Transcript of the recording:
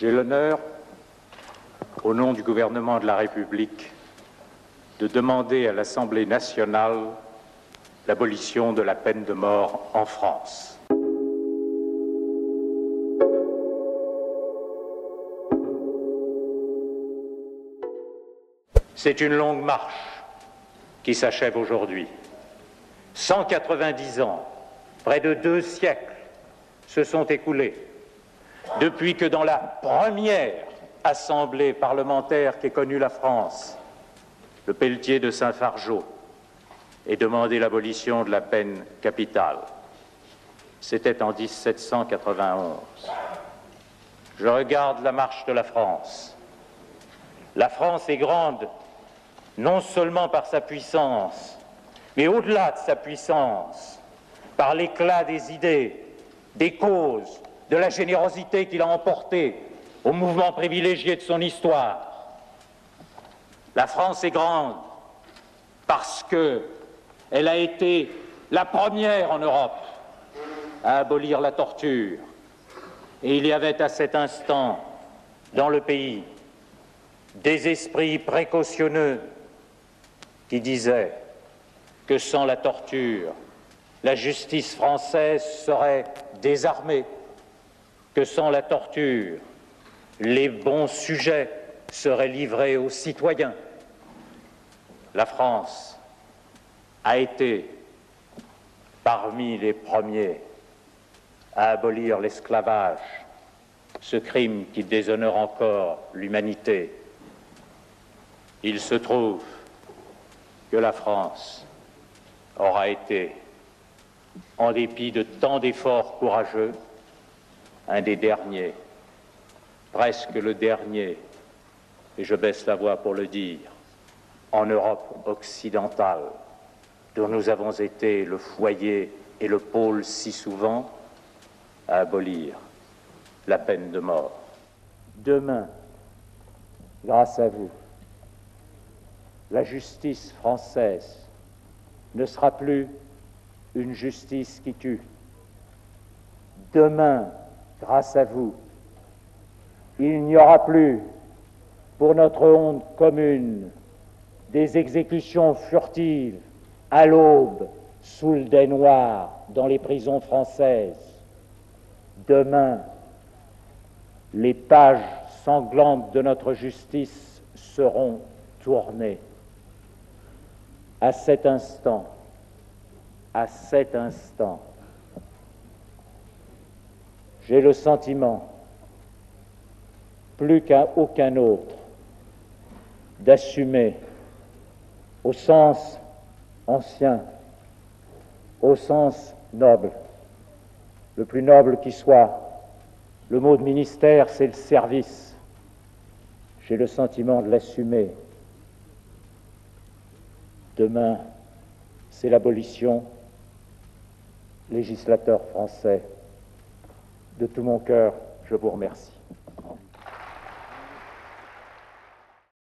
J'ai l'honneur, au nom du gouvernement de la République, de demander à l'Assemblée nationale l'abolition de la peine de mort en France. C'est une longue marche qui s'achève aujourd'hui. 190 ans, près de deux siècles, se sont écoulés depuis que dans la première assemblée parlementaire qu'ait connue la France, le Pelletier de Saint-Fargeau ait demandé l'abolition de la peine capitale. C'était en 1791. Je regarde la marche de la France. La France est grande non seulement par sa puissance, mais au-delà de sa puissance, par l'éclat des idées, des causes, de la générosité qu'il a emportée au mouvement privilégié de son histoire. La France est grande parce qu'elle a été la première en Europe à abolir la torture. Et il y avait à cet instant dans le pays des esprits précautionneux qui disaient que sans la torture, la justice française serait désarmée, que sans la torture, les bons sujets seraient livrés aux citoyens. La France a été parmi les premiers à abolir l'esclavage, ce crime qui déshonore encore l'humanité. Il se trouve que la France aura été, en dépit de tant d'efforts courageux, un des derniers, presque le dernier, et je baisse la voix pour le dire, en Europe occidentale, dont nous avons été le foyer et le pôle si souvent, à abolir la peine de mort. Demain, grâce à vous, la justice française ne sera plus une justice qui tue. Demain, grâce à vous, il n'y aura plus, pour notre honte commune, des exécutions furtives à l'aube sous le dais noir dans les prisons françaises. Demain, les pages sanglantes de notre justice seront tournées. À cet instant, à cet instant, j'ai le sentiment, plus qu'à aucun autre, d'assumer au sens ancien, au sens noble, le plus noble qui soit. Le mot de ministère, c'est le service. J'ai le sentiment de l'assumer. Demain, c'est l'abolition. Législateur français, de tout mon cœur, je vous remercie.